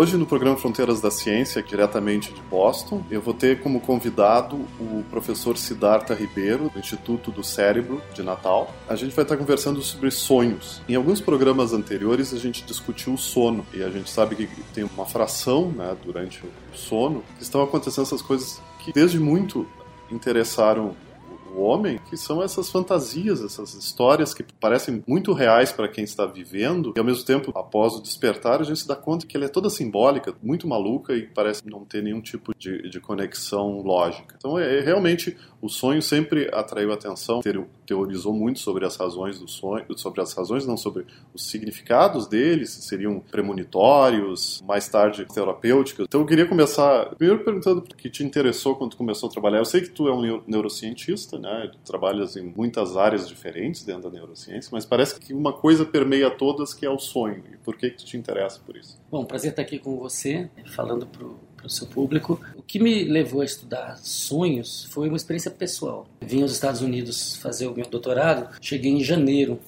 Hoje no programa Fronteiras da Ciência, diretamente de Boston, eu vou ter como convidado o professor Siddhartha Ribeiro, do Instituto do Cérebro de Natal. A gente vai estar conversando sobre sonhos. Em alguns programas anteriores a gente discutiu o sono e a gente sabe que tem uma fração né, durante o sono que estão acontecendo essas coisas que desde muito interessaram o homem, que são essas fantasias, essas histórias que parecem muito reais para quem está vivendo, e ao mesmo tempo, após o despertar, a gente se dá conta que ela é toda simbólica, muito maluca e parece não ter nenhum tipo de, de conexão lógica. Então, é, é realmente o sonho sempre atraiu atenção, teorizou muito sobre as razões do sonho, sobre as razões, não sobre os significados deles, se seriam premonitórios, mais tarde terapêuticos. Então eu queria começar primeiro perguntando o que te interessou quando começou a trabalhar. Eu sei que tu é um neurocientista, né? Tu trabalhas em muitas áreas diferentes dentro da neurociência, mas parece que uma coisa permeia todas que é o sonho. E por que que tu te interessa por isso? Bom, prazer estar aqui com você, falando pro para o seu público. O que me levou a estudar sonhos foi uma experiência pessoal. Vim aos Estados Unidos fazer o meu doutorado, cheguei em janeiro,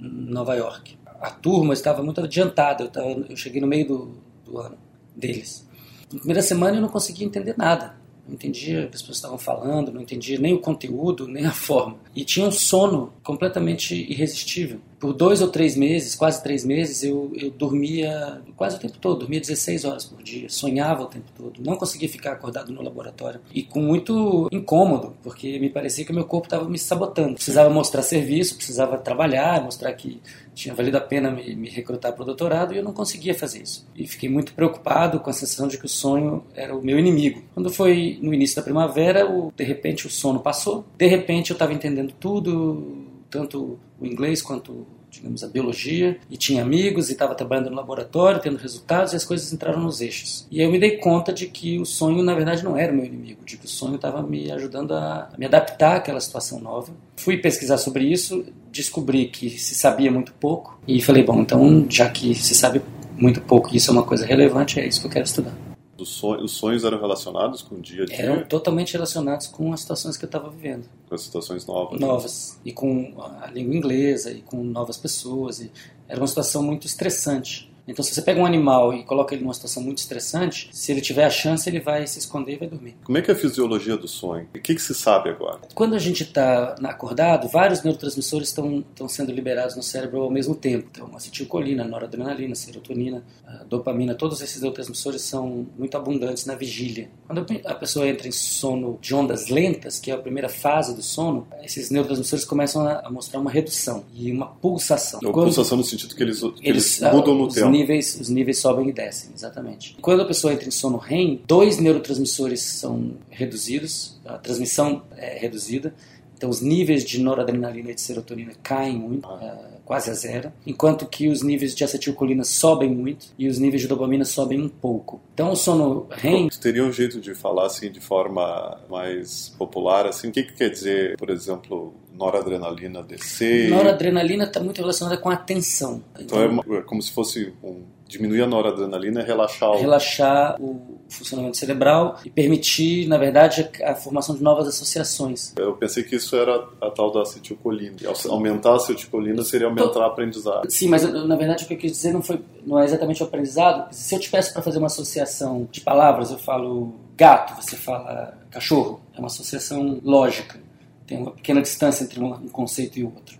em Nova York. A turma estava muito adiantada, eu, tava, eu cheguei no meio do, do ano deles. Na primeira semana eu não conseguia entender nada. Não entendia o que as pessoas estavam falando, não entendia nem o conteúdo, nem a forma. E tinha um sono completamente irresistível por dois ou três meses, quase três meses, eu, eu dormia quase o tempo todo, dormia 16 horas por dia, sonhava o tempo todo, não conseguia ficar acordado no laboratório e com muito incômodo, porque me parecia que o meu corpo estava me sabotando. Precisava mostrar serviço, precisava trabalhar, mostrar que tinha valido a pena me, me recrutar para o doutorado e eu não conseguia fazer isso. E fiquei muito preocupado com a sensação de que o sonho era o meu inimigo. Quando foi no início da primavera, o, de repente o sono passou, de repente eu estava entendendo tudo, tanto o inglês quanto digamos, a biologia, e tinha amigos, e estava trabalhando no laboratório, tendo resultados, e as coisas entraram nos eixos. E eu me dei conta de que o sonho, na verdade, não era o meu inimigo, de que o sonho estava me ajudando a me adaptar àquela situação nova. Fui pesquisar sobre isso, descobri que se sabia muito pouco, e falei, bom, então, já que se sabe muito pouco e isso é uma coisa relevante, é isso que eu quero estudar os sonhos eram relacionados com o dia a dia? Eram totalmente relacionados com as situações que eu estava vivendo. Com as situações novas? Novas. E com a língua inglesa, e com novas pessoas. E era uma situação muito estressante. Então, se você pega um animal e coloca ele numa situação muito estressante, se ele tiver a chance, ele vai se esconder e vai dormir. Como é que é a fisiologia do sonho? O que, que se sabe agora? Quando a gente está acordado, vários neurotransmissores estão sendo liberados no cérebro ao mesmo tempo. Então, acetilcolina, noradrenalina, serotonina, dopamina, todos esses neurotransmissores são muito abundantes na vigília. Quando a pessoa entra em sono de ondas lentas, que é a primeira fase do sono, esses neurotransmissores começam a mostrar uma redução e uma pulsação. Uma pulsação no sentido que eles, que eles, eles mudam no tempo níveis, os níveis sobem e descem, exatamente. Quando a pessoa entra em sono REM, dois neurotransmissores são reduzidos, a transmissão é reduzida, então os níveis de noradrenalina e de serotonina caem muito, é, quase a zero, enquanto que os níveis de acetilcolina sobem muito e os níveis de dopamina sobem um pouco. Então o sono REM... Teria um jeito de falar assim de forma mais popular, assim, o que, que quer dizer, por exemplo, noradrenalina descer? Noradrenalina está muito relacionada com a atenção. Então, então é, é, como se fosse um, diminuir a noradrenalina e relaxar o... Relaxar o funcionamento cerebral e permitir, na verdade, a formação de novas associações. Eu pensei que isso era a tal da acetilcolina. Aumentar a acetilcolina seria aumentar a aprendizado. Sim, mas na verdade o que eu quis dizer não, foi, não é exatamente o aprendizado. Se eu te peço para fazer uma associação de palavras, eu falo gato, você fala cachorro. É uma associação lógica. Tem uma pequena distância entre um conceito e outro.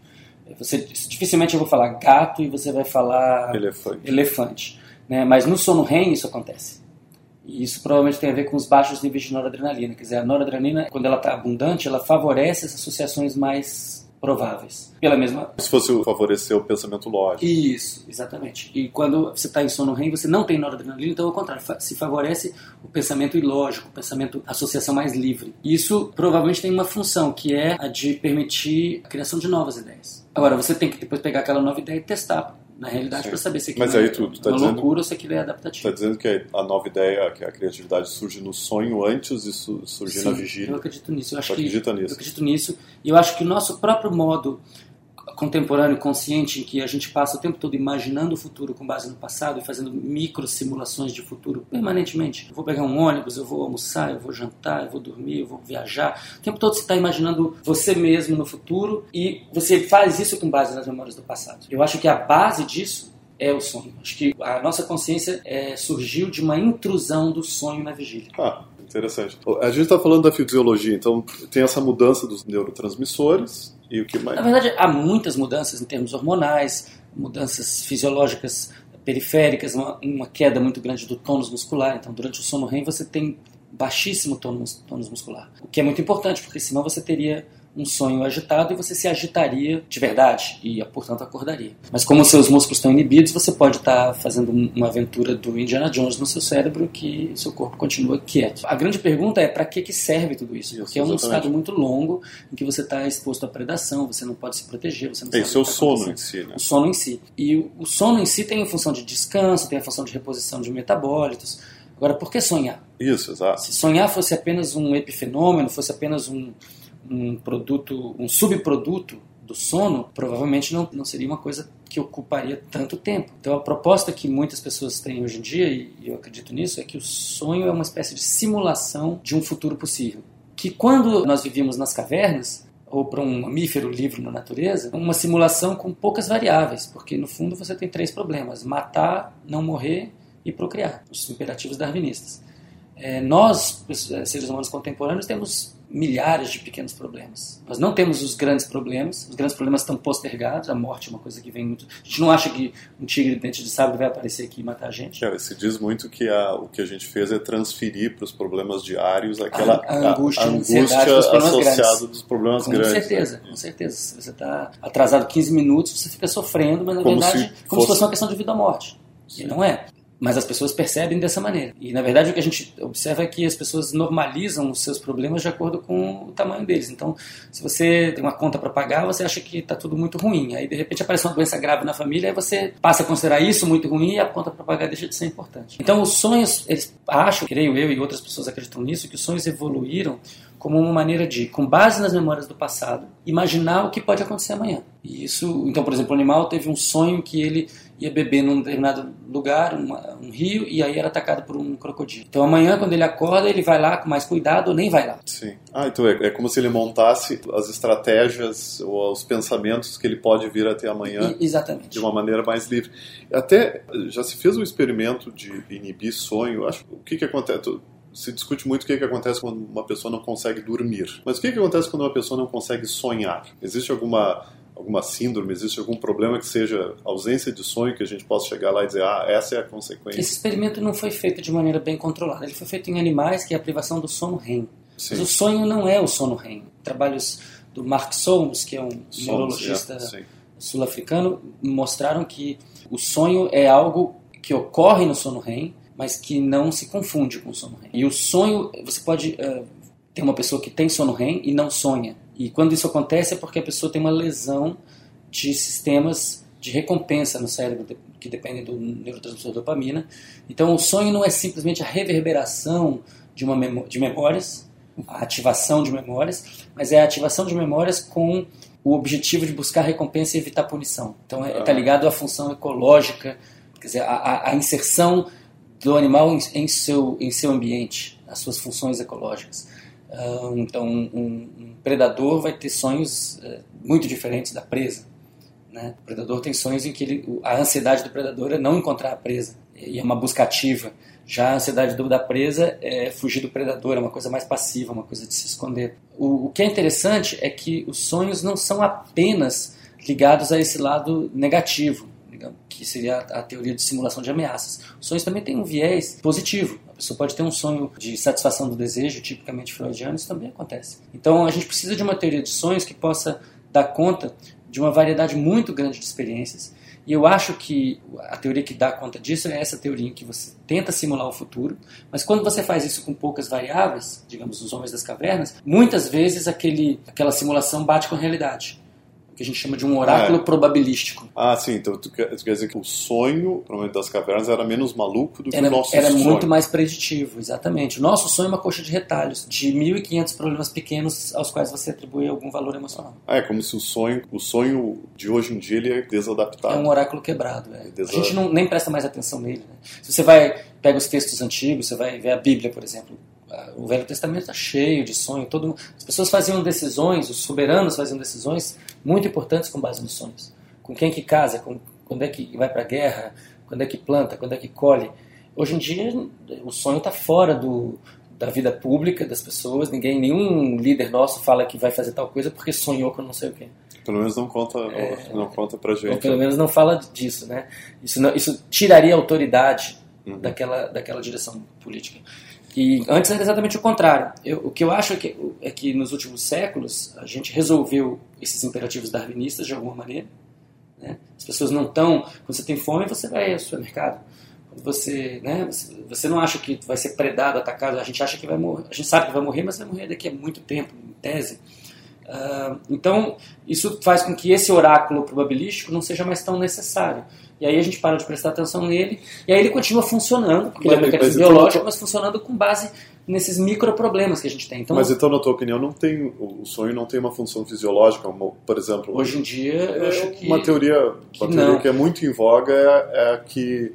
Você, dificilmente eu vou falar gato e você vai falar elefante. elefante né? Mas no sono REM isso acontece. E isso provavelmente tem a ver com os baixos níveis de noradrenalina. Quer dizer, a noradrenalina, quando ela está abundante, ela favorece as associações mais prováveis. Pela mesma. Se fosse favorecer o pensamento lógico. Isso, exatamente. E quando você está em sono REM, você não tem noradrenalina, então ao contrário, se favorece o pensamento ilógico, o pensamento associação mais livre. Isso provavelmente tem uma função, que é a de permitir a criação de novas ideias. Agora, você tem que depois pegar aquela nova ideia e testar na realidade, para saber se aquilo Mas aí tu, tu tá uma dizendo, loucura ou se aquilo é adaptativo. Está dizendo que a nova ideia, que a criatividade surge no sonho antes de surgir Sim, na vigília. eu acredito nisso. Eu acho tu que, acredita nisso? Eu acredito nisso. E eu acho que o nosso próprio modo contemporâneo consciente em que a gente passa o tempo todo imaginando o futuro com base no passado e fazendo micro simulações de futuro permanentemente. Eu vou pegar um ônibus, eu vou almoçar, eu vou jantar, eu vou dormir, eu vou viajar. O tempo todo você está imaginando você mesmo no futuro e você faz isso com base nas memórias do passado. Eu acho que a base disso é o sonho. Acho que a nossa consciência é, surgiu de uma intrusão do sonho na vigília. Ah, interessante. A gente está falando da fisiologia, então tem essa mudança dos neurotransmissores e o que mais? Na verdade, há muitas mudanças em termos hormonais, mudanças fisiológicas periféricas, uma, uma queda muito grande do tônus muscular. Então, durante o sono REM, você tem baixíssimo tônus, tônus muscular, o que é muito importante, porque senão você teria um sonho agitado e você se agitaria de verdade e, portanto, acordaria. Mas como seus músculos estão inibidos, você pode estar fazendo uma aventura do Indiana Jones no seu cérebro que seu corpo continua quieto. A grande pergunta é para que, que serve tudo isso? Porque é um estado muito longo em que você está exposto à predação, você não pode se proteger, você não tem sabe o sono em si, né? O sono em si. E o sono em si tem a função de descanso, tem a função de reposição de metabólitos. Agora, por que sonhar? Isso, exato. Se sonhar fosse apenas um epifenômeno, fosse apenas um, um produto, um subproduto do sono, provavelmente não, não seria uma coisa que ocuparia tanto tempo. Então a proposta que muitas pessoas têm hoje em dia, e eu acredito nisso, é que o sonho é uma espécie de simulação de um futuro possível. Que quando nós vivíamos nas cavernas, ou para um mamífero livre na natureza, uma simulação com poucas variáveis, porque no fundo você tem três problemas: matar, não morrer e procriar, os imperativos darwinistas. É, nós, seres humanos contemporâneos, temos milhares de pequenos problemas. Nós não temos os grandes problemas, os grandes problemas estão postergados, a morte é uma coisa que vem muito... A gente não acha que um tigre de dente de sabre vai aparecer aqui e matar a gente. Cara, se diz muito que a, o que a gente fez é transferir para os problemas diários aquela a, a angústia, a, angústia associada dos problemas com grandes. Com certeza, né? com certeza. Se você está atrasado 15 minutos, você fica sofrendo, mas na como verdade, se como fosse... se fosse uma questão de vida ou morte. Sim. E não é. Mas as pessoas percebem dessa maneira. E na verdade o que a gente observa é que as pessoas normalizam os seus problemas de acordo com o tamanho deles. Então, se você tem uma conta para pagar, você acha que está tudo muito ruim. Aí de repente aparece uma doença grave na família, aí você passa a considerar isso muito ruim e a conta para pagar deixa de ser importante. Então, os sonhos, eles acham, creio eu e outras pessoas acreditam nisso, que os sonhos evoluíram como uma maneira de, com base nas memórias do passado, imaginar o que pode acontecer amanhã. E isso, então, por exemplo, o animal teve um sonho que ele ia beber num determinado lugar, uma, um rio, e aí era atacado por um crocodilo. Então amanhã, quando ele acorda, ele vai lá com mais cuidado ou nem vai lá. Sim. Ah, então é, é como se ele montasse as estratégias ou os pensamentos que ele pode vir até amanhã. E, exatamente. De uma maneira mais livre. Até já se fez um experimento de inibir sonho. Acho o que que acontece se discute muito o que, que acontece quando uma pessoa não consegue dormir. Mas o que, que acontece quando uma pessoa não consegue sonhar? Existe alguma alguma síndrome, existe algum problema que seja ausência de sonho que a gente possa chegar lá e dizer, ah, essa é a consequência? Esse experimento não foi feito de maneira bem controlada. Ele foi feito em animais, que é a privação do sono REM. Sim. Mas o sonho não é o sono REM. Trabalhos do Mark Solms, que é um Solms, neurologista é, sul-africano, mostraram que o sonho é algo que ocorre no sono REM, mas que não se confunde com o sono REM. E o sonho, você pode uh, ter uma pessoa que tem sono REM e não sonha. E quando isso acontece é porque a pessoa tem uma lesão de sistemas de recompensa no cérebro que dependem do neurotransmissor dopamina. Então o sonho não é simplesmente a reverberação de uma memó de memórias, a ativação de memórias, mas é a ativação de memórias com o objetivo de buscar recompensa e evitar punição. Então está é, tá ligado à função ecológica, quer dizer, a, a inserção do animal em, em, seu, em seu ambiente, as suas funções ecológicas. Então, um, predador vai ter sonhos uh, muito diferentes da presa. Né? O predador tem sonhos em que ele, a ansiedade do predador é não encontrar a presa, e é uma busca ativa. Já a ansiedade da presa é fugir do predador, é uma coisa mais passiva, uma coisa de se esconder. O, o que é interessante é que os sonhos não são apenas ligados a esse lado negativo que seria a teoria de simulação de ameaças. Os sonhos também têm um viés positivo. Pessoa pode ter um sonho de satisfação do desejo, tipicamente freudiano, isso também acontece. Então a gente precisa de uma teoria de sonhos que possa dar conta de uma variedade muito grande de experiências. E eu acho que a teoria que dá conta disso é essa teoria em que você tenta simular o futuro, mas quando você faz isso com poucas variáveis, digamos os homens das cavernas, muitas vezes aquele, aquela simulação bate com a realidade que a gente chama de um oráculo É. probabilístico. Ah, sim, então tu quer, tu quer dizer que o sonho, provavelmente das cavernas, era menos maluco do que Era, o nosso era sonho. muito mais preditivo, exatamente. O nosso sonho é uma coxa de retalhos, de 1.500 problemas pequenos aos quais você atribui algum valor emocional. Ah, é como se o sonho, o sonho de hoje em dia ele é desadaptado. É um oráculo quebrado. é. A Exato. gente não, nem presta mais atenção nele. né? Se você vai, pega os textos antigos, você vai ver a Bíblia, por exemplo. Ah, O Velho Testamento está cheio de sonho. Todo, mundo- as pessoas faziam decisões, os soberanos faziam decisões muito importantes com base nos sonhos. Com quem que casa, com, quando é que vai para a guerra, quando é que planta, quando é que colhe. Hoje em dia, o sonho está fora do, da vida pública das pessoas. Ninguém, nenhum líder nosso fala que vai fazer tal coisa porque sonhou com não sei o quê. Pelo menos não conta, não conta pra Ou gente. pelo menos não fala disso, né? Isso, não- isso tiraria a autoridade Uhum. daquela, daquela direção política. E antes era exatamente o contrário. Eu- o que eu acho é que, é que nos últimos séculos a gente resolveu esses imperativos darwinistas de alguma maneira. né? As pessoas não estão. Quando você tem fome, você vai ao supermercado. Quando você, né, você, você não acha que vai ser predado, atacado, a gente acha que vai morrer. A gente sabe que vai morrer, mas vai morrer daqui a muito tempo, em tese. Ah, então, isso faz com que esse oráculo probabilístico não seja mais tão necessário. E aí a gente para de prestar atenção nele, e aí ele continua funcionando, porque ele é um Mas- mecanismo mas então- biológico, mas funcionando com base nesses microproblemas que a gente tem. Então, Mas então, na tua opinião, não tem o sonho não tem uma função fisiológica, uma- por exemplo, hoje em dia, eu acho que. uma teoria, uma que teoria não. que é muito em voga é, é que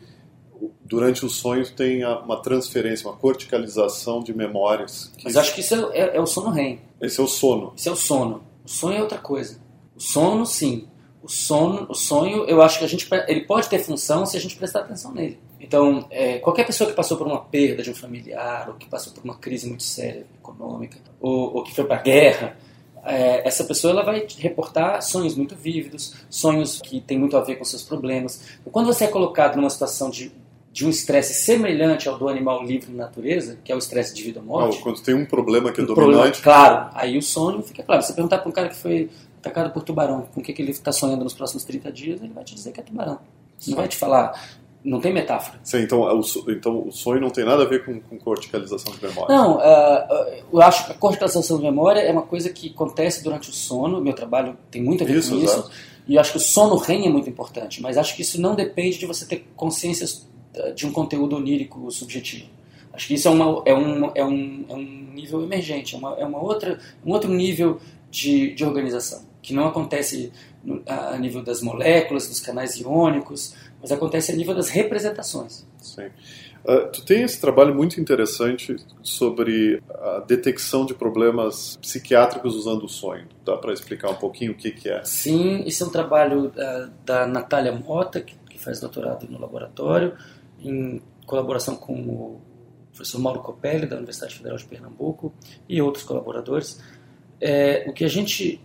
durante o sonho tem uma transferência, uma corticalização de memórias. Mas acho que isso é, é- é o sono REM. Esse é o sono. Isso é o sono. O sonho é outra coisa. O sono, sim. O sono, o sonho, eu acho que a gente ele pode ter função se a gente prestar atenção nele. Então, é, qualquer pessoa que passou por uma perda de um familiar, ou que passou por uma crise muito séria econômica, ou, ou que foi para a guerra, é, essa pessoa ela vai reportar sonhos muito vívidos, sonhos que têm muito a ver com seus problemas. Então, quando você é colocado numa situação de, de um estresse semelhante ao do animal livre na natureza, que é o estresse de vida ou morte, Ah, quando tem um problema que é um problema dominante, claro. Aí o sonho fica claro. Você perguntar para um cara que foi atacado por tubarão, com o que, que ele está sonhando nos próximos 30 dias, ele vai te dizer que é tubarão. Não vai te falar, não tem metáfora. sim, então, é o, então o sonho não tem nada a ver com, com corticalização de memória. Não, ah, eu acho que a corticalização de memória é uma coisa que acontece durante o sono. Meu trabalho tem muito a ver Isso, com isso. exato. E eu acho que o sono REM é muito importante, mas acho que isso não depende de você ter consciências ah, de um conteúdo onírico subjetivo. Acho que isso é, uma, é, um, é, um, é um nível emergente, é, uma, é uma outra, um outro nível de, de organização, que não acontece a, nível das moléculas, dos canais iônicos, mas acontece a nível das representações. Sim. Ah, tu tem esse trabalho muito interessante sobre a detecção de problemas psiquiátricos usando o sonho. Dá para explicar um pouquinho o que, que é? Sim, isso é um trabalho ah, da Natália Mota, que, que faz doutorado no laboratório, em colaboração com o professor Mauro Copelli, da Universidade Federal de Pernambuco, e outros colaboradores. É, o que a gente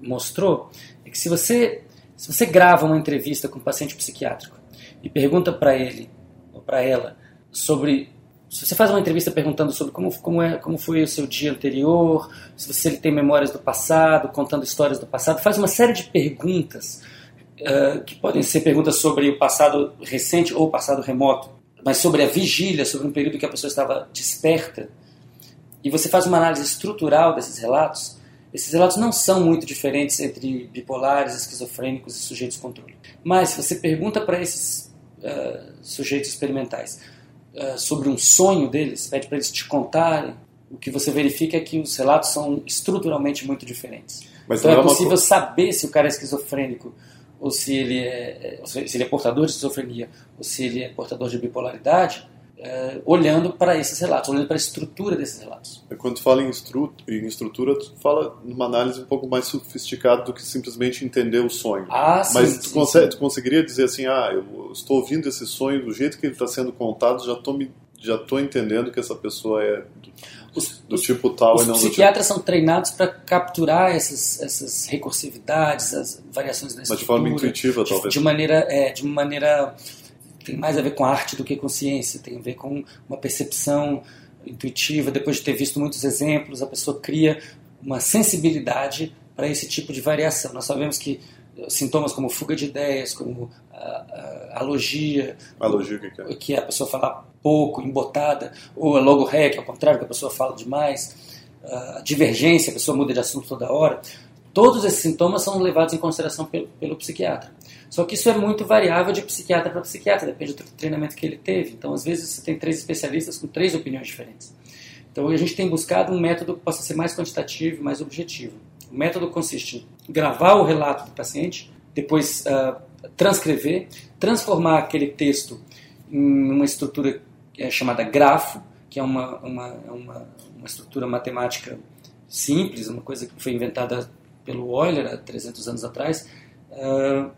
mostrou é que se você, se você grava uma entrevista com um paciente psiquiátrico e pergunta para ele ou para ela sobre se você faz uma entrevista perguntando sobre como, como, é, como foi o seu dia anterior, se você tem memórias do passado, contando histórias do passado, faz uma série de perguntas eh, que podem ser perguntas sobre o passado recente ou o passado remoto, mas sobre a vigília, sobre um período que a pessoa estava desperta, e você faz uma análise estrutural desses relatos, esses relatos não são muito diferentes entre bipolares, esquizofrênicos e sujeitos controle. Mas se você pergunta para esses eh, sujeitos experimentais eh, sobre um sonho deles, pede para eles te contarem, o que você verifica é que os relatos são estruturalmente muito diferentes. Mas então é é possível saber se o cara é esquizofrênico ou se ele é, ou se ele é portador de esquizofrenia ou se ele é portador de bipolaridade, eh, olhando para esses relatos, olhando para a estrutura desses relatos. Quando tu fala em, estru em estrutura, tu fala numa análise um pouco mais sofisticada do que simplesmente entender o sonho. Ah, sim, Mas tu, sim, consegue- sim. tu conseguiria dizer assim, ah, eu estou ouvindo esse sonho do jeito que ele está sendo contado, já estou me já estou entendendo que essa pessoa é do, Os, do os- tipo tal os e não do tipo... psiquiatras são treinados para capturar essas, essas recursividades, as variações da Mas de estrutura. forma intuitiva, de, talvez. de maneira é, de maneira tem mais a ver com arte do que com ciência tem a ver com uma percepção intuitiva depois de ter visto muitos exemplos a pessoa cria uma sensibilidade para esse tipo de variação nós sabemos que eh, sintomas como fuga de ideias como a, a alogia A lógica que é. que é a pessoa falar pouco, embotada, ou a logorreia, que é ao contrário, que a pessoa fala demais, a divergência, a pessoa muda de assunto toda hora. Todos esses sintomas são levados em consideração pelo, pelo psiquiatra. Só que isso é muito variável de psiquiatra para psiquiatra, depende do treinamento que ele teve. Então, às vezes, você tem três especialistas com três opiniões diferentes. Então, a gente tem buscado um método que possa ser mais quantitativo mais objetivo. O método consiste em gravar o relato do paciente, depois uh, transcrever, transformar aquele texto em uma estrutura é, chamada grafo, que é uma, uma, uma, uma estrutura matemática simples, uma coisa que foi inventada pelo Euler há 300 anos atrás, uh,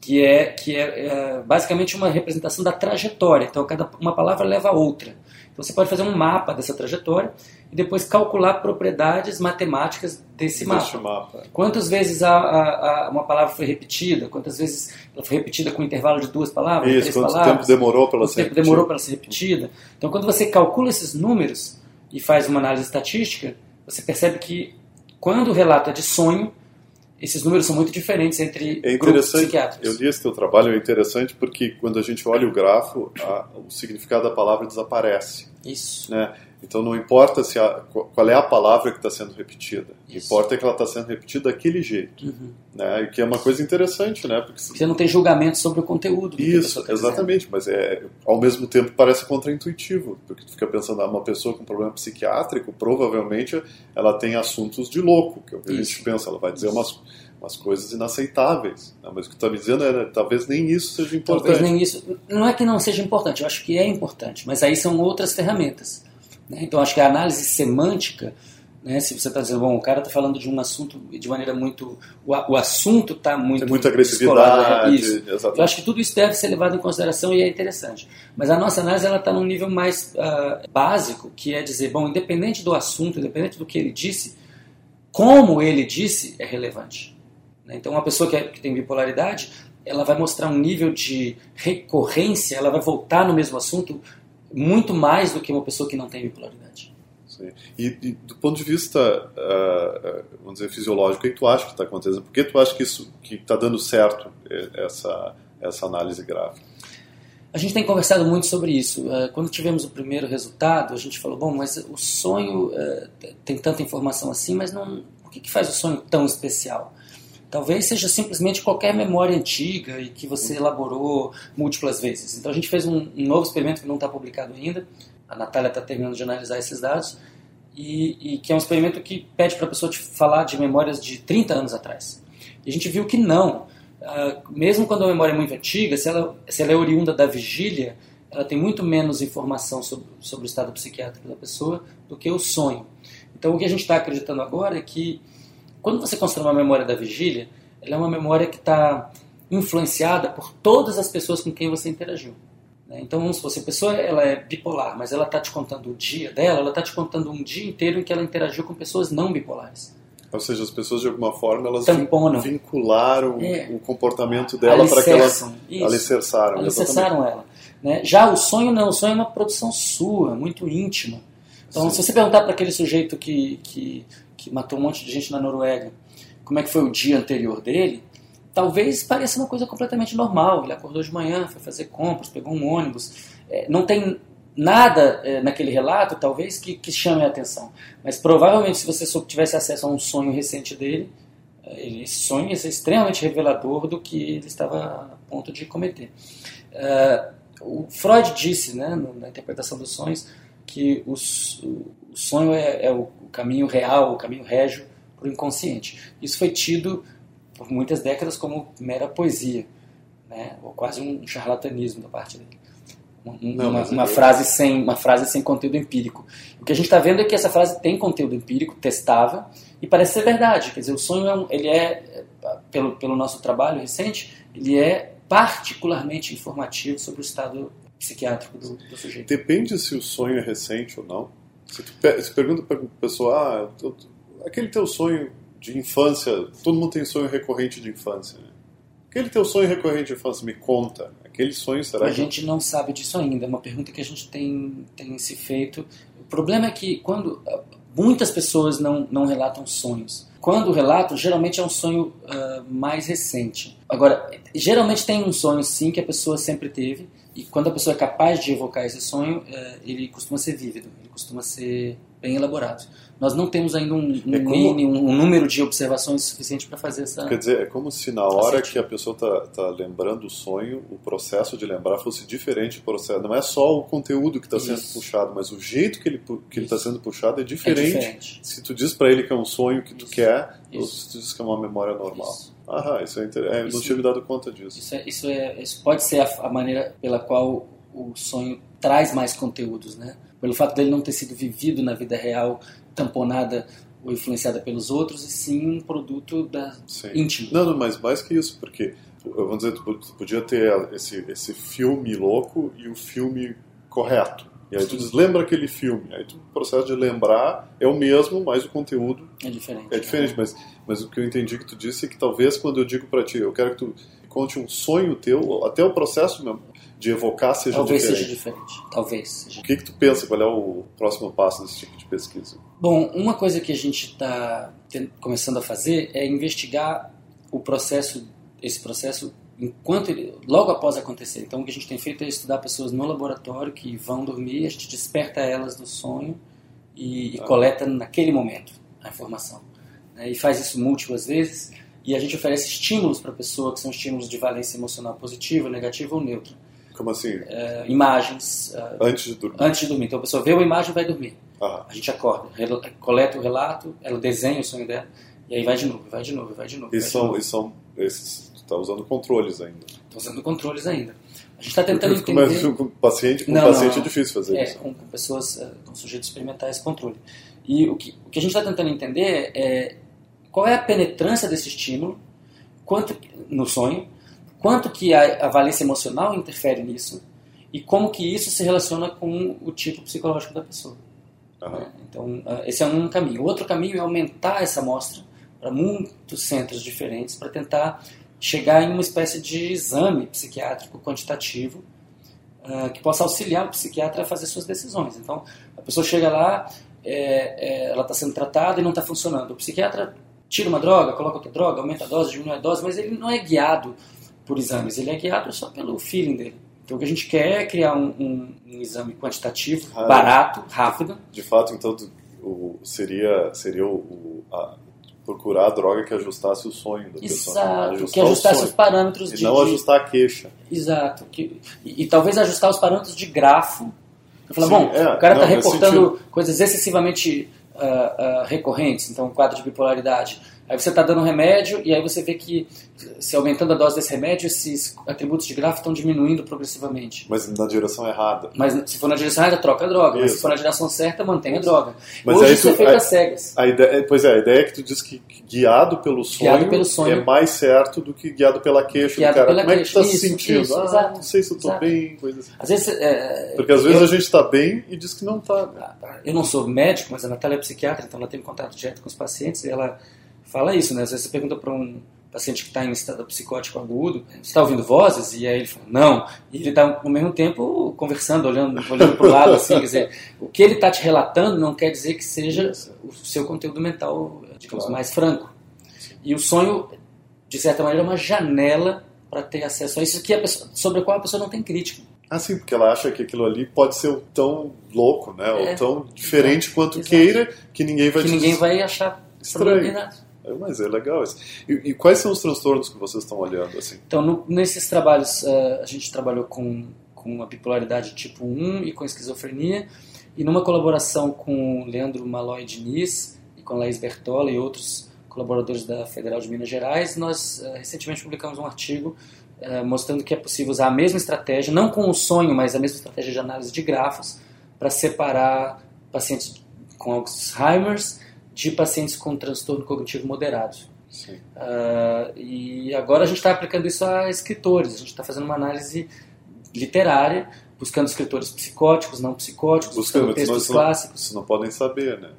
que é, que é, é, basicamente uma representação da trajetória. Então, cada uma palavra leva a outra. Então, você pode fazer um mapa dessa trajetória e depois calcular propriedades matemáticas desse mapa. mapa. Quantas vezes a, a, a, uma palavra foi repetida? Quantas vezes ela foi repetida com um intervalo de duas palavras? Isso, quanto palavras? tempo demorou para ela ser repetida? demorou para ser repetida? Então, quando você calcula esses números e faz uma análise estatística, você percebe que quando o relato é de sonho, esses números são muito diferentes entre é grupos psiquiátricos. Eu li esse teu trabalho, é interessante porque quando a gente olha o grafo, a, o significado da palavra desaparece. Isso. Né? Então não importa se a, qual é a palavra que está sendo repetida, Isso. importa é que ela está sendo repetida daquele jeito, uhum. né? Que é uma coisa interessante, né? Porque você não tem julgamento sobre o conteúdo. Isso, tá exatamente. Mas é ao mesmo tempo parece contraintuitivo, porque tu fica pensando, ah, uma pessoa com problema psiquiátrico provavelmente ela tem assuntos de louco, que é o que a gente pensa, ela vai dizer umas umas coisas inaceitáveis. Né? Mas o que tu está me dizendo é talvez nem isso seja importante. Talvez nem isso. Não é que não seja importante, eu acho que é importante, mas aí são outras ferramentas. Né? Então, acho que a análise semântica, né, se você está dizendo, bom, o cara está falando de um assunto de maneira muito. O, o assunto está muito. Tem muita agressividade. Isso. Eu acho que tudo isso deve ser levado em consideração e é interessante. Mas a nossa análise está num nível mais uh, básico, que é dizer, bom, independente do assunto, independente do que ele disse, como ele disse é relevante. Né? Então, uma pessoa que, é, que tem bipolaridade, ela vai mostrar um nível de recorrência, ela vai voltar no mesmo assunto muito mais do que uma pessoa que não tem bipolaridade. Sim. E, e, do ponto de vista, uh, vamos dizer, fisiológico, o que tu acha que está acontecendo? Por que tu acha que isso que está dando certo essa essa análise gráfica? A gente tem conversado muito sobre isso. Uh, quando tivemos o primeiro resultado, a gente falou, bom, mas o sonho uh, tem tanta informação assim, mas não, o que, que faz o sonho tão especial? Talvez seja simplesmente qualquer memória antiga e que você elaborou múltiplas vezes. Então a gente fez um, novo experimento que não está publicado ainda. A Natália está terminando de analisar esses dados. E, e que é um experimento que pede para a pessoa te falar de memórias de 30 anos atrás. E a gente viu que não. Uh, mesmo quando a memória é muito antiga, se ela, se ela é oriunda da vigília, ela tem muito menos informação sobre, sobre o estado psiquiátrico da pessoa do que o sonho. Então o que a gente está acreditando agora é que quando você constrói uma memória da vigília, ela é uma memória que está influenciada por todas as pessoas com quem você interagiu. Né? Então, se você a pessoa ela é bipolar, mas ela está te contando o dia dela, ela está te contando um dia inteiro em que ela interagiu com pessoas não bipolares. Ou seja, as pessoas de alguma forma elas Tamponam. vincularam é. o comportamento dela para que elas isso. alicerçaram. Alicerçaram ela. Né? Já o sonho não, o sonho é uma produção sua, muito íntima. Então, Sim. se você perguntar para aquele sujeito que, que que matou um monte de gente na Noruega, como é que foi o dia anterior dele, talvez pareça uma coisa completamente normal. Ele acordou de manhã, foi fazer compras, pegou um ônibus. É, não tem nada é, naquele relato, talvez, que, que, chame a atenção. Mas provavelmente, se você tivesse acesso a um sonho recente dele, é, esse sonho ia ser extremamente revelador do que ele estava a ponto de cometer. Uh, o Freud disse, né, na interpretação dos sonhos, que os, o sonho é, é o caminho real, o caminho régio para o inconsciente. Isso foi tido por muitas décadas como mera poesia, né? ou quase um charlatanismo da parte dele. Não, uma, uma frase sem, uma frase sem conteúdo empírico. O que a gente está vendo é que essa frase tem conteúdo empírico, testável, e parece ser verdade. Quer dizer, o sonho, é um, ele é, pelo, pelo nosso trabalho recente, ele é particularmente informativo sobre o estado psiquiátrico do, do sujeito. Depende se o sonho é recente ou não. Se tu se pergunta para a pessoa, ah, aquele teu sonho de infância, todo mundo tem sonho recorrente de infância, né? Aquele teu sonho recorrente de infância, me conta. Aquele sonho será A que... gente não sabe disso ainda, é uma pergunta que a gente tem, tem se feito. O problema é que quando muitas pessoas não, não relatam sonhos. Quando relatam, geralmente é um sonho uh, mais recente. Agora, geralmente tem um sonho sim que a pessoa sempre teve, e quando a pessoa é capaz de evocar esse sonho, uh, ele costuma ser vívido, ele costuma ser bem elaborados. Nós não temos ainda um, um, É como- mini- um número de observações suficiente para fazer essa. Quer dizer, é como se na hora que a pessoa está tá lembrando o sonho, o processo de lembrar fosse diferente do processo. Não é só o conteúdo que está sendo puxado, mas o jeito que ele que ele está sendo puxado é É diferente. diferente. Se tu diz para ele que é um sonho que tu Isso. quer, ou Isso. se tu diz que é uma memória normal. Isso. Aham, isso é interessante. É, eu não tinha me dado conta disso. Isso, é, isso, é, isso pode ser a, a maneira pela qual o sonho traz mais conteúdos, né? Pelo fato dele não ter sido vivido na vida real, tamponada ou influenciada pelos outros, e sim um produto da Sim. íntimo. Não, não, mas mais que isso, porque, vamos dizer, tu podia ter esse, esse filme louco e o filme correto. E aí tu diz, lembra aquele filme. Aí tu, o processo de lembrar é o mesmo, mas o conteúdo É diferente. é diferente. Mas, mas o que eu entendi que tu disse é que talvez quando eu digo para ti, eu quero que tu conte um sonho teu, até o processo mesmo de evocar seja Talvez diferente. seja diferente. Talvez seja O que, que tu pensa? Qual é o próximo passo desse tipo de pesquisa? Bom, uma coisa que a gente está começando a fazer é investigar o processo, esse processo enquanto ele, logo após acontecer. Então, o que a gente tem feito é estudar pessoas no laboratório que vão dormir, a gente desperta elas do sonho e, e Ah. coleta naquele momento a informação. né? E faz isso múltiplas vezes. E a gente oferece estímulos para a pessoa, que são estímulos de valência emocional positiva, negativa ou neutra. Como assim? É, imagens, é, Antes de dormir. antes de dormir. Então, a pessoa vê uma imagem e vai dormir. Aham. A gente acorda, coleta o relato, ela desenha o sonho dela, e aí vai de novo, vai de novo, vai de novo. E são, novo. e são esses. Tu tá usando controles ainda. Tô usando controles ainda. A gente está tentando entender. Mas com paciente, com Não, paciente não, não. é difícil fazer É, isso. com, com pessoas, eh, com sujeitos experimentar esse controle. E o que, o que a gente está tentando entender é qual é a penetrância desse estímulo quanto no sonho, quanto que a, a valência emocional interfere nisso e como que isso se relaciona com o tipo psicológico da pessoa. Né? Então, ah, esse é um caminho. Outro caminho é aumentar essa amostra para muitos centros diferentes para tentar chegar em uma espécie de exame psiquiátrico quantitativo ah, que possa auxiliar o psiquiatra a fazer suas decisões. Então, a pessoa chega lá, é, é, ela está sendo tratada e não está funcionando. O psiquiatra tira uma droga, coloca outra droga, aumenta a dose, diminui a dose, mas ele não é guiado por exames, ele é guiado só pelo feeling dele. Então, o que a gente quer é criar um, um- um exame quantitativo, Ah. barato, rápido, De fato, então, o, seria, seria o, a- procurar a droga que ajustasse o sonho da pessoa. Exato, Ajustar que ajustasse os parâmetros E de. não de- ajustar a queixa. Exato. Que, e, e talvez ajustar os parâmetros de grafo. Eu falo, Sim, bom, é, o cara está reportando coisas excessivamente ah, ah, recorrentes, então um quadro de bipolaridade. Aí você está dando um remédio e aí você vê que, se aumentando a dose desse remédio, esses atributos de grafo estão diminuindo progressivamente. Mas na direção errada. Mas se for na direção errada, troca a droga. Mas Isso. se for na direção certa, mantém a droga. Mas Hoje aí isso é feito às cegas. A ideia, pois é, a ideia é que tu diz que guiado pelo sonho, Guiado pelo sonho. é mais certo do que guiado pela queixa Guiado do cara. pela Como é que tu tá queixa. se sentindo? isso, ah, exato. não sei se eu tô Exato. bem, coisa assim. Às vezes. é, Porque às vezes eu- a gente tá bem e diz que não tá. né? eu não sou médico, mas a Natália é psiquiatra, então ela tem contato direto com os pacientes e ela fala isso, né? Às vezes você pergunta para um paciente que está em estado psicótico agudo, você está ouvindo vozes? E aí ele fala, não. E ele está ao mesmo tempo conversando, olhando, olhando para o lado, assim, quer dizer, o que ele está te relatando não quer dizer que seja o seu conteúdo mental, digamos, Claro. mais franco. E o sonho, de certa maneira, é uma janela para ter acesso a isso que a pessoa, sobre a qual a pessoa não tem crítica. Ah, sim, porque ela acha que aquilo ali pode ser tão louco, né? É. Ou tão diferente quanto Exato. queira que ninguém vai que ninguém vai achar Estranho. É, Mas é legal isso. E, e quais são os transtornos que vocês estão olhando, assim? Então, no- nesses trabalhos, eh, a gente trabalhou com, com a bipolaridade tipo 1 e com esquizofrenia, e numa colaboração com o Leandro Malói Diniz e com a Laís Bertola e outros colaboradores da Federal de Minas Gerais, nós eh, recentemente publicamos um artigo eh, mostrando que é possível usar a mesma estratégia, não com o sonho, mas a mesma estratégia de análise de grafos, para separar pacientes com Alzheimer's de pacientes com transtorno cognitivo moderado. Sim. Ah, e agora a gente está aplicando isso a escritores. A gente está fazendo uma análise literária, buscando escritores psicóticos, não psicóticos, Buscando, buscando textos isso clássicos. isso não podem saber, né?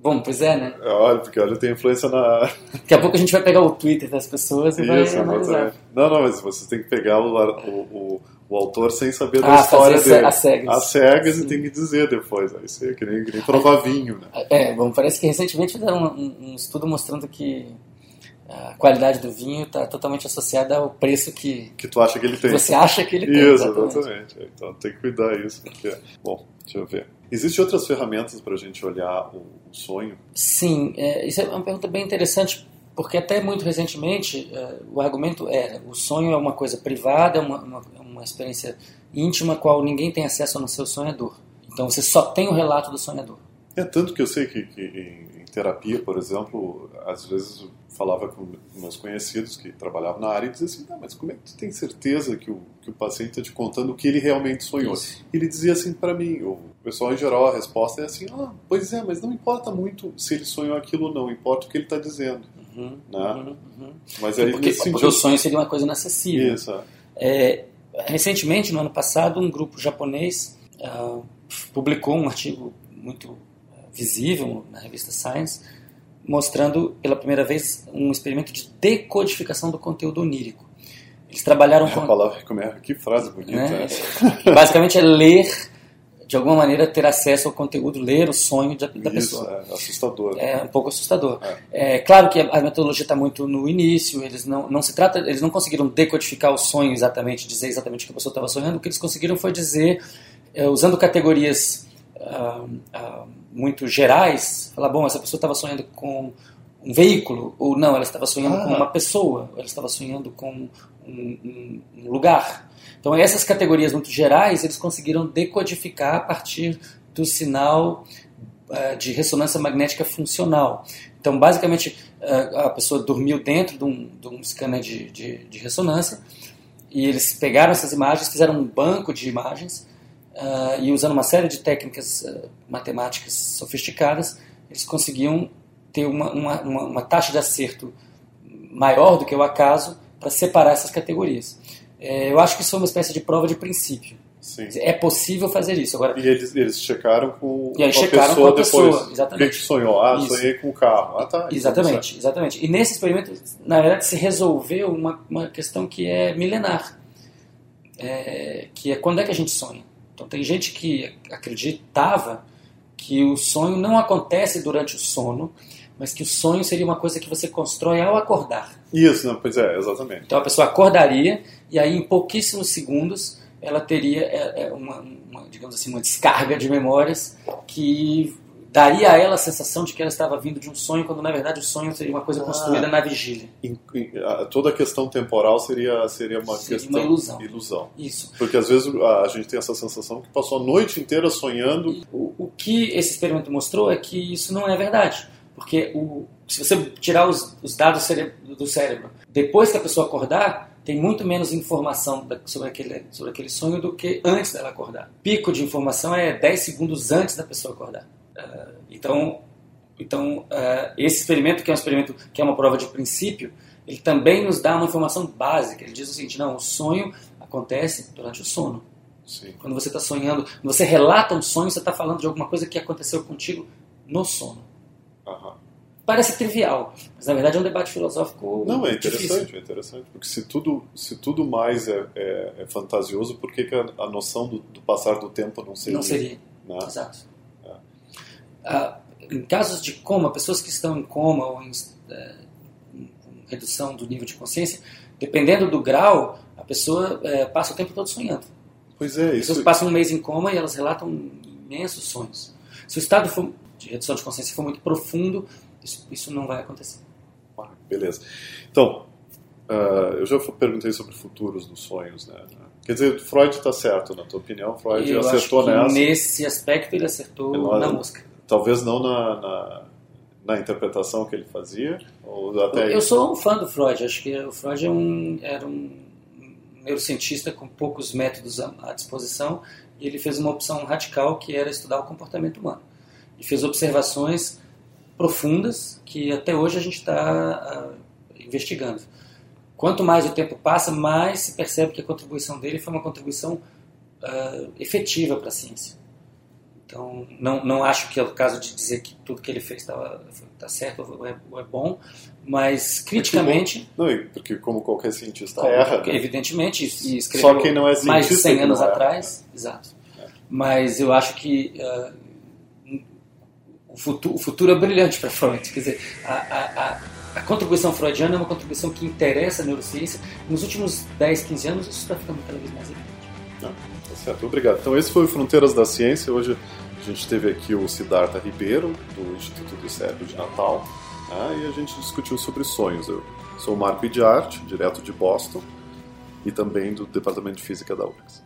Bom, pois é, né? É, Olha, porque olha, tem influência na. Daqui a pouco a gente vai pegar o Twitter das pessoas e vai Isso, analisar. Não, não, mas você tem que pegar o, o, o, o autor sem saber da Ah, história dele. as cegas. As cegas e tem que dizer depois. Aí você é que nem, que nem provar vinho, né? É, bom, parece que recentemente fizeram um, um- estudo mostrando que a qualidade do vinho está totalmente associada ao preço que Que tu acha que ele tem. você acha que ele tem. Isso, exatamente. exatamente. Então tem que cuidar isso. Porque, bom, Deixa eu ver. Existem outras ferramentas para a gente olhar o, o sonho? Sim, é, isso é uma pergunta bem interessante, porque até muito recentemente é, o argumento era o sonho é uma coisa privada, uma, uma, uma experiência íntima a qual ninguém tem acesso no seu sonhador. Então você só tem o relato do sonhador. É tanto que eu sei que, que em, em, terapia, por exemplo, às vezes falava com meus conhecidos que trabalhavam na área e diziam assim, mas como é que tu tem certeza que o, que o paciente está te contando o que ele realmente sonhou? Isso. Ele dizia assim para mim, o pessoal em geral a resposta é assim, ah, pois é, mas não importa muito se ele sonhou aquilo ou não, importa o que ele está dizendo. Uhum, né? Uhum, uhum. Mas aí, porque, sentido... porque o sonho seria uma coisa inacessível. Isso. É, recentemente, no ano passado, um grupo japonês uh, publicou um artigo muito visível na revista Science, mostrando pela primeira vez um experimento de decodificação do conteúdo onírico. Eles trabalharam com. A palavra, como é? Que frase bonita. Né? Basicamente é ler, de alguma maneira, ter acesso ao conteúdo, ler o sonho da, da Isso, pessoa. É assustador. É um pouco assustador. É, é claro que a metodologia está muito no início, eles não, não se trata, eles não conseguiram decodificar o sonho exatamente, dizer exatamente o que a pessoa estava sonhando, o que eles conseguiram foi dizer, é, usando categorias. Ah, ah, muito gerais, falar, bom, essa pessoa estava sonhando com um veículo, ou não, ela estava sonhando ah. com uma pessoa, ela estava sonhando com um, um, um, lugar. Então, essas categorias muito gerais, eles conseguiram decodificar a partir do sinal uh, de ressonância magnética funcional. Então, basicamente, uh, a pessoa dormiu dentro de um, de um scanner de, de, de ressonância e eles pegaram essas imagens, fizeram um banco de imagens uh, e usando uma série de técnicas uh, matemáticas sofisticadas, eles conseguiam ter uma, uma, uma, uma, taxa de acerto maior do que o acaso para separar essas categorias. É, eu acho que isso foi uma espécie de prova de princípio. Sim. É possível fazer isso. Agora, e eles, eles checaram com e aí checaram pessoa, com a pessoa depois. Exatamente. Que sonhou? Ah, isso. sonhei com o carro. Ah, tá. Exatamente, exatamente. E nesse experimento, na verdade, se resolveu uma, uma questão que é milenar. É, que é quando é que a gente sonha? Então tem gente que acreditava que o sonho não acontece durante o sono, mas que o sonho seria uma coisa que você constrói ao acordar. Isso, não, pois é, exatamente. Então a pessoa acordaria e aí em pouquíssimos segundos ela teria é, é, uma, uma digamos assim, uma descarga de memórias que daria a ela a sensação de que ela estava vindo de um sonho, quando na verdade o sonho seria uma coisa construída ah, na vigília. toda a questão temporal seria, seria uma seria questão. Uma ilusão. ilusão. Isso. Porque às vezes a gente tem essa sensação que passou a noite inteira sonhando. O, o que esse experimento mostrou é que isso não é verdade. Porque o, se você tirar os, os dados do cérebro, depois que a pessoa acordar, tem muito menos informação sobre aquele, sobre aquele sonho do que antes dela acordar. Pico de informação é 10 segundos antes da pessoa acordar. Uh, então, então uh, esse experimento, que é um experimento que é uma prova de princípio, ele também nos dá uma informação básica. Ele diz o seguinte: não, o sonho acontece durante o sono. Sim. Quando você está sonhando, quando você relata um sonho, você está falando de alguma coisa que aconteceu contigo no sono. Uhum. Parece trivial, mas na verdade é um debate filosófico. Não, é interessante, difícil. é interessante. Porque se tudo, se tudo mais é, é, é fantasioso, por que, que a, a, noção do, do, passar do tempo não seria? Não seria. Né? Exato. Ah, em casos de coma, pessoas que estão em coma ou em, é, em redução do nível de consciência, dependendo do grau, a pessoa é, passa o tempo todo sonhando. Pois é, isso. Pessoas passam um mês em coma e elas relatam imensos sonhos. Se o estado for, de redução de consciência for muito profundo, isso, isso não vai acontecer. Ah, beleza. Então, uh, eu já perguntei sobre futuros dos sonhos, né? Quer dizer, Freud está certo, na tua opinião? Freud eu acertou nessa? Nesse aspecto, ele acertou na música talvez não na, na, na, interpretação que ele fazia? Ou até eu sou um fã do Freud, acho que o Freud é um, era um neurocientista com poucos métodos à disposição e ele fez uma opção radical que era estudar o comportamento humano. E fez observações profundas que até hoje a gente está uh, investigando. Quanto mais o tempo passa, mais se percebe que a contribuição dele foi uma contribuição uh, efetiva para a ciência. Então, não, não acho que é o caso de dizer que tudo que ele fez está tá certo ou é, é, bom, mas criticamente. Porque, não, porque como qualquer cientista como, erra. Né? Evidentemente, e escreveu Só quem não é mais de 100 anos é. atrás. Exato. É. Mas eu acho que uh, o, futuro, o futuro é brilhante para Freud. Quer dizer, a, a, a, a, contribuição freudiana é uma contribuição que interessa a neurociência. Nos últimos 10, 15 anos, isso está ficando cada vez mais evidente. Não. Tá certo, obrigado. Então esse foi o Fronteiras da Ciência. Hoje a gente teve aqui o Siddhartha Ribeiro, do Instituto do Cérebro de Natal, né? e a gente discutiu sobre sonhos. Eu sou o Marco Idiarte, direto de Boston, e também do Departamento de Física da URGS.